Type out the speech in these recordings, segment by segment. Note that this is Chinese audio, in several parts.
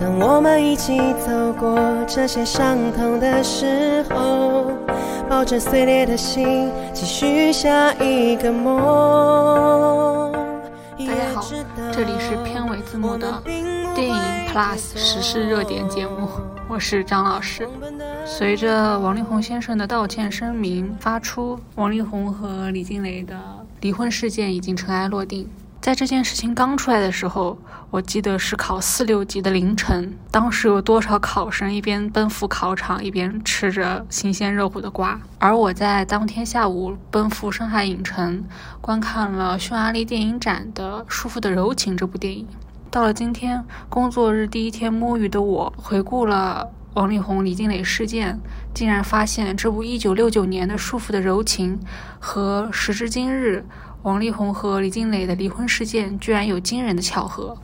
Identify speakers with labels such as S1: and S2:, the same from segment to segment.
S1: 当我们一起走过这些伤痛的时候，抱着碎裂的心，继续下一个梦。
S2: 大家好，这里是片尾字幕的电影 Plus 时事热点节目，我是张老师。随着王力宏先生的道歉声明发出，王力宏和李静蕾的离婚事件已经尘埃落定。在这件事情刚出来的时候，我记得是考四六级的凌晨，当时有多少考生一边奔赴考场，一边吃着新鲜热乎的瓜。而我在当天下午奔赴上海影城，观看了匈牙利电影展的《舒服的柔情》这部电影。到了今天工作日第一天摸鱼的我，回顾了王力宏、李静蕾事件，竟然发现这部1969年的《舒服的柔情》和时至今日。王力宏和李静蕾的离婚事件居然有惊人的巧合。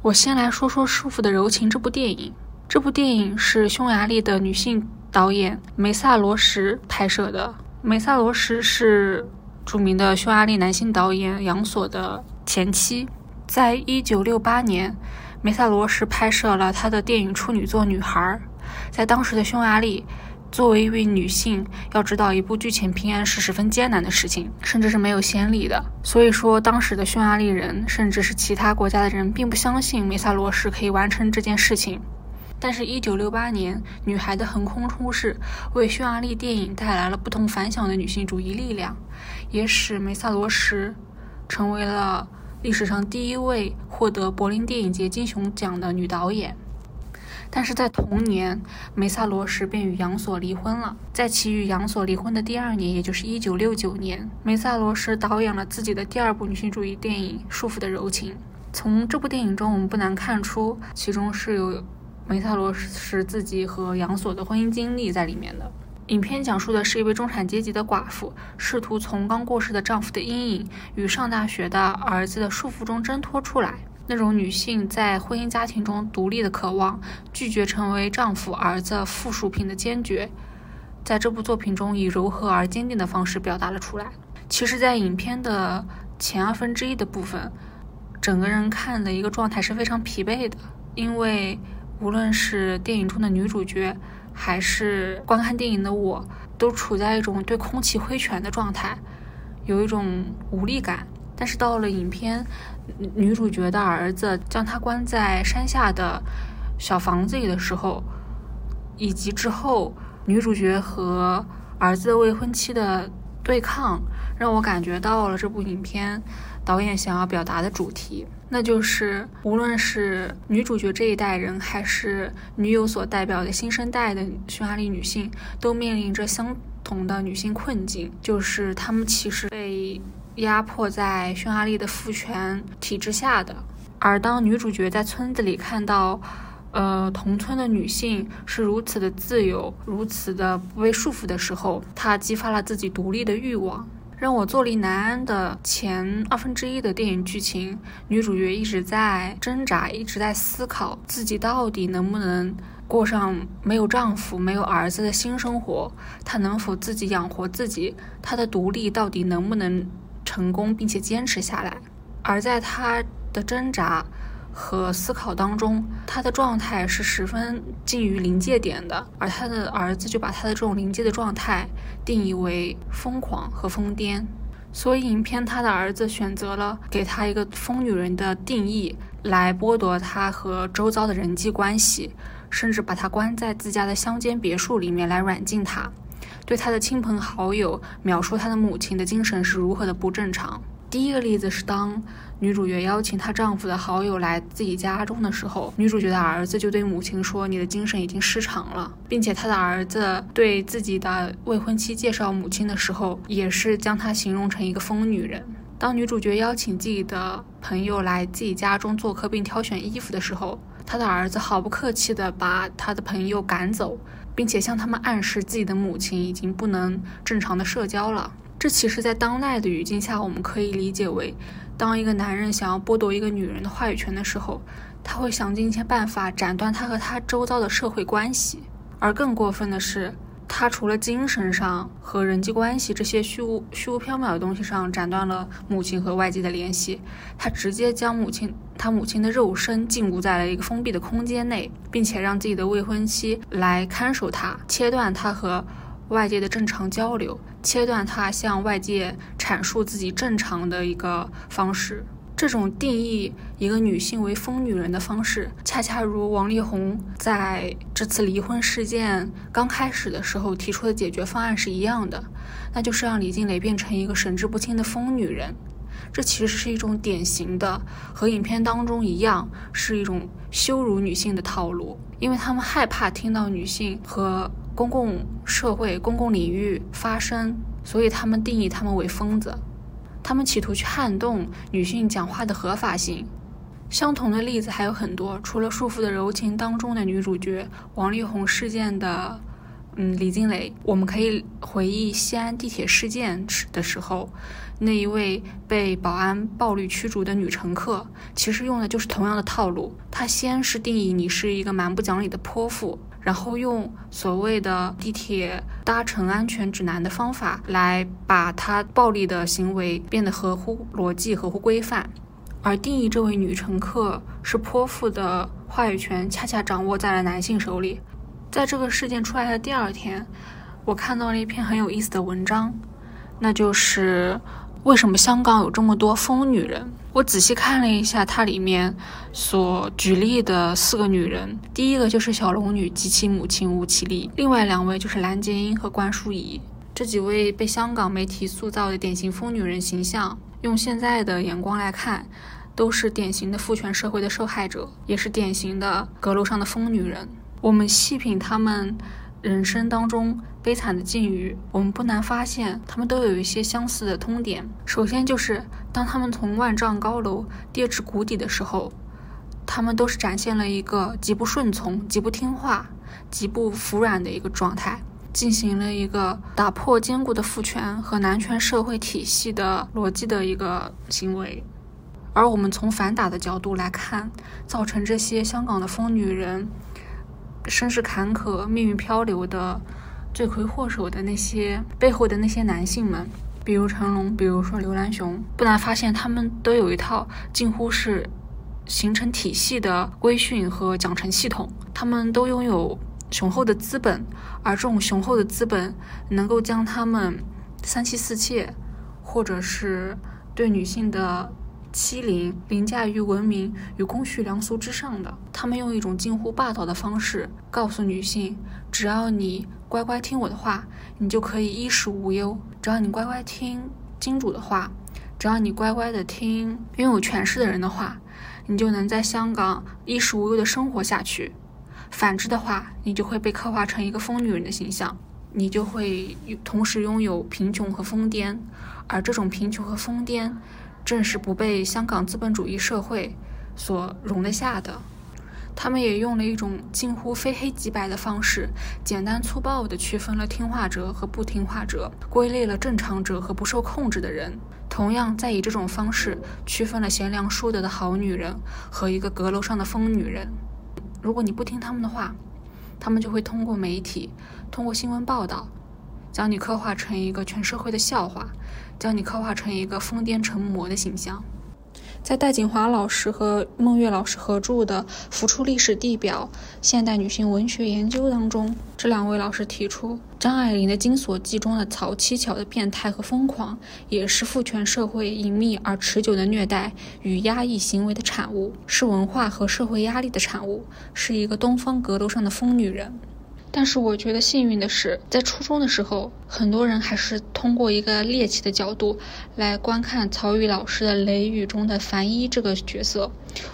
S2: 我先来说说《舒服的柔情》这部电影。这部电影是匈牙利的女性导演梅萨罗什拍摄的。梅萨罗什是著名的匈牙利男性导演杨索的前妻。在一九六八年，梅萨罗什拍摄了他的电影处女作《女孩》。在当时的匈牙利。作为一位女性，要知道一部剧情平安是十分艰难的事情，甚至是没有先例的。所以说，当时的匈牙利人，甚至是其他国家的人，并不相信梅萨罗什可以完成这件事情。但是，一九六八年，《女孩的横空出世》为匈牙利电影带来了不同凡响的女性主义力量，也使梅萨罗什成为了历史上第一位获得柏林电影节金熊奖的女导演。但是在同年，梅萨罗什便与杨索离婚了。在其与杨索离婚的第二年，也就是1969年，梅萨罗什导演了自己的第二部女性主义电影《束缚的柔情》。从这部电影中，我们不难看出，其中是有梅萨罗什自己和杨索的婚姻经历在里面的。影片讲述的是一位中产阶级的寡妇，试图从刚过世的丈夫的阴影与上大学的儿子的束缚中挣脱出来。那种女性在婚姻家庭中独立的渴望，拒绝成为丈夫、儿子附属品的坚决，在这部作品中以柔和而坚定的方式表达了出来。其实，在影片的前二分之一的部分，整个人看的一个状态是非常疲惫的，因为无论是电影中的女主角，还是观看电影的我，都处在一种对空气挥拳的状态，有一种无力感。但是到了影片，女主角的儿子将她关在山下的小房子里的时候，以及之后女主角和儿子未婚妻的对抗，让我感觉到了这部影片导演想要表达的主题，那就是无论是女主角这一代人，还是女友所代表的新生代的匈牙利女性，都面临着相同的女性困境，就是她们其实被。压迫在匈牙利的父权体制下的，而当女主角在村子里看到，呃，同村的女性是如此的自由，如此的不被束缚的时候，她激发了自己独立的欲望。让我坐立难安的前二分之一的电影剧情，女主角一直在挣扎，一直在思考自己到底能不能过上没有丈夫、没有儿子的新生活，她能否自己养活自己，她的独立到底能不能？成功并且坚持下来，而在他的挣扎和思考当中，他的状态是十分近于临界点的，而他的儿子就把他的这种临界的状态定义为疯狂和疯癫，所以影片他的儿子选择了给他一个疯女人的定义，来剥夺他和周遭的人际关系，甚至把他关在自家的乡间别墅里面来软禁他。对他的亲朋好友描述他的母亲的精神是如何的不正常。第一个例子是当女主角邀请她丈夫的好友来自己家中的时候，女主角的儿子就对母亲说：“你的精神已经失常了。”并且他的儿子对自己的未婚妻介绍母亲的时候，也是将她形容成一个疯女人。当女主角邀请自己的朋友来自己家中做客并挑选衣服的时候，他的儿子毫不客气地把他的朋友赶走。并且向他们暗示自己的母亲已经不能正常的社交了。这其实，在当代的语境下，我们可以理解为，当一个男人想要剥夺一个女人的话语权的时候，他会想尽一切办法斩断他和他周遭的社会关系。而更过分的是，他除了精神上和人际关系这些虚无虚无缥缈的东西上斩断了母亲和外界的联系，他直接将母亲他母亲的肉身禁锢在了一个封闭的空间内，并且让自己的未婚妻来看守他，切断他和外界的正常交流，切断他向外界阐述自己正常的一个方式。这种定义一个女性为疯女人的方式，恰恰如王力宏在这次离婚事件刚开始的时候提出的解决方案是一样的，那就是让李静蕾变成一个神志不清的疯女人。这其实是一种典型的和影片当中一样，是一种羞辱女性的套路，因为他们害怕听到女性和公共社会、公共领域发声，所以他们定义他们为疯子。他们企图去撼动女性讲话的合法性。相同的例子还有很多，除了《束缚的柔情》当中的女主角王力宏事件的，嗯，李静蕾，我们可以回忆西安地铁事件时的时候，那一位被保安暴力驱逐的女乘客，其实用的就是同样的套路。她先是定义你是一个蛮不讲理的泼妇。然后用所谓的地铁搭乘安全指南的方法来把他暴力的行为变得合乎逻辑、合乎规范，而定义这位女乘客是泼妇的话语权恰恰掌握在了男性手里。在这个事件出来的第二天，我看到了一篇很有意思的文章，那就是为什么香港有这么多疯女人。我仔细看了一下，它里面所举例的四个女人，第一个就是小龙女及其母亲吴绮莉，另外两位就是蓝洁瑛和关淑怡。这几位被香港媒体塑造的典型疯女人形象，用现在的眼光来看，都是典型的父权社会的受害者，也是典型的阁楼上的疯女人。我们细品她们。人生当中悲惨的境遇，我们不难发现，他们都有一些相似的通点。首先就是，当他们从万丈高楼跌至谷底的时候，他们都是展现了一个极不顺从、极不听话、极不服软的一个状态，进行了一个打破坚固的父权和男权社会体系的逻辑的一个行为。而我们从反打的角度来看，造成这些香港的疯女人。身世坎坷、命运漂流的罪魁祸首的那些背后的那些男性们，比如成龙，比如说刘銮雄，不难发现，他们都有一套近乎是形成体系的规训和奖惩系统。他们都拥有雄厚的资本，而这种雄厚的资本能够将他们三妻四妾，或者是对女性的。欺凌凌驾于文明与公序良俗之上的，他们用一种近乎霸道的方式告诉女性：只要你乖乖听我的话，你就可以衣食无忧；只要你乖乖听金主的话，只要你乖乖的听拥有权势的人的话，你就能在香港衣食无忧的生活下去。反之的话，你就会被刻画成一个疯女人的形象，你就会同时拥有贫穷和疯癫，而这种贫穷和疯癫。正是不被香港资本主义社会所容得下的，他们也用了一种近乎非黑即白的方式，简单粗暴地区分了听话者和不听话者，归类了正常者和不受控制的人。同样，再以这种方式区分了贤良淑德的好女人和一个阁楼上的疯女人。如果你不听他们的话，他们就会通过媒体、通过新闻报道，将你刻画成一个全社会的笑话。将你刻画成一个疯癫成魔的形象。在戴锦华老师和孟月老师合著的《浮出历史地表：现代女性文学研究》当中，这两位老师提出，张爱玲的《金锁记》中的曹七巧的变态和疯狂，也是父权社会隐秘而持久的虐待与压抑行为的产物，是文化和社会压力的产物，是一个东方阁楼上的疯女人。但是我觉得幸运的是，在初中的时候，很多人还是通过一个猎奇的角度来观看曹禺老师的《雷雨》中的樊一这个角色。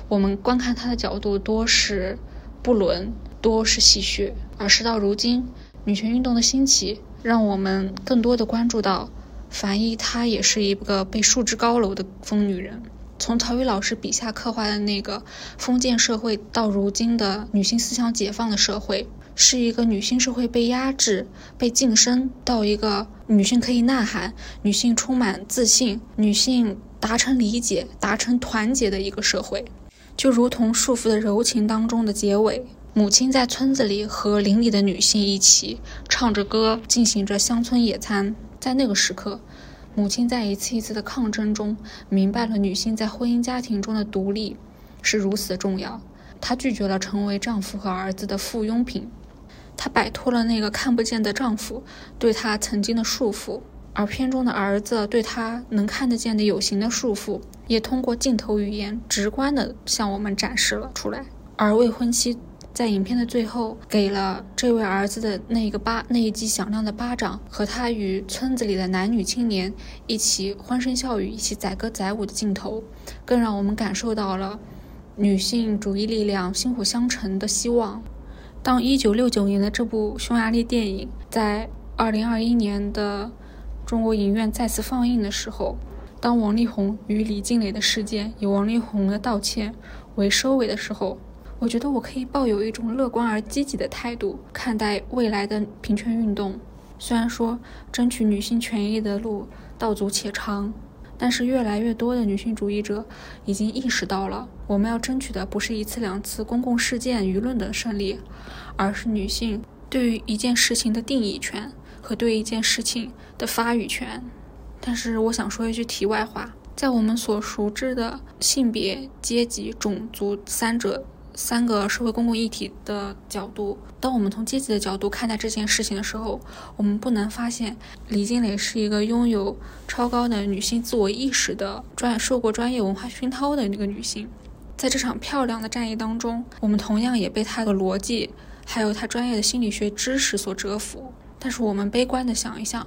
S2: 我们观看他的角度多是不伦，多是戏谑。而事到如今，女权运动的兴起，让我们更多的关注到樊一，她也是一个被束之高楼的疯女人。从曹禺老师笔下刻画的那个封建社会，到如今的女性思想解放的社会。是一个女性社会被压制、被晋升到一个女性可以呐喊、女性充满自信、女性达成理解、达成团结的一个社会。就如同《束缚的柔情》当中的结尾，母亲在村子里和邻里的女性一起唱着歌，进行着乡村野餐。在那个时刻，母亲在一次一次的抗争中，明白了女性在婚姻家庭中的独立是如此重要。她拒绝了成为丈夫和儿子的附庸品，她摆脱了那个看不见的丈夫对她曾经的束缚。而片中的儿子对她能看得见的有形的束缚，也通过镜头语言直观地向我们展示了出来。而未婚妻在影片的最后给了这位儿子的那个巴那一记响亮的巴掌，和他与村子里的男女青年一起欢声笑语、一起载歌载舞的镜头，更让我们感受到了女性主义力量薪火相承的希望。当1969年的这部匈牙利电影在2021年的中国影院再次放映的时候，当王力宏与李静蕾的事件以王力宏的道歉为收尾的时候，我觉得我可以抱有一种乐观而积极的态度看待未来的平权运动。虽然说争取女性权益的路道阻且长，但是越来越多的女性主义者已经意识到了，我们要争取的不是一次两次公共事件舆论的胜利，而是女性对于一件事情的定义权。和对一件事情的发语权，但是我想说一句题外话，在我们所熟知的性别、阶级、种族三者三个社会公共议题的角度，当我们从阶级的角度看待这件事情的时候，我们不难发现，李金磊是一个拥有超高的女性自我意识的专受过专业文化熏陶的那个女性，在这场漂亮的战役当中，我们同样也被她的逻辑还有她专业的心理学知识所折服。但是我们悲观的想一想，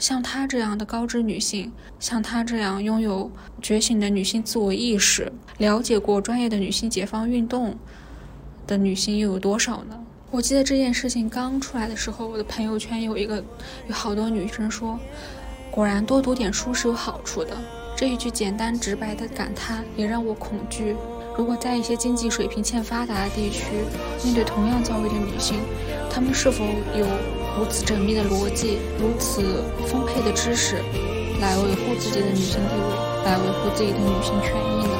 S2: 像她这样的高知女性，像她这样拥有觉醒的女性自我意识、了解过专业的女性解放运动的女性又有多少呢？我记得这件事情刚出来的时候，我的朋友圈有一个有好多女生说：“果然多读点书是有好处的。”这一句简单直白的感叹也让我恐惧。如果在一些经济水平欠发达的地区，面对同样遭遇的女性，她们是否有？如此缜密的逻辑，如此丰沛的知识，来维护自己的女性地位，来维护自己的女性权益呢？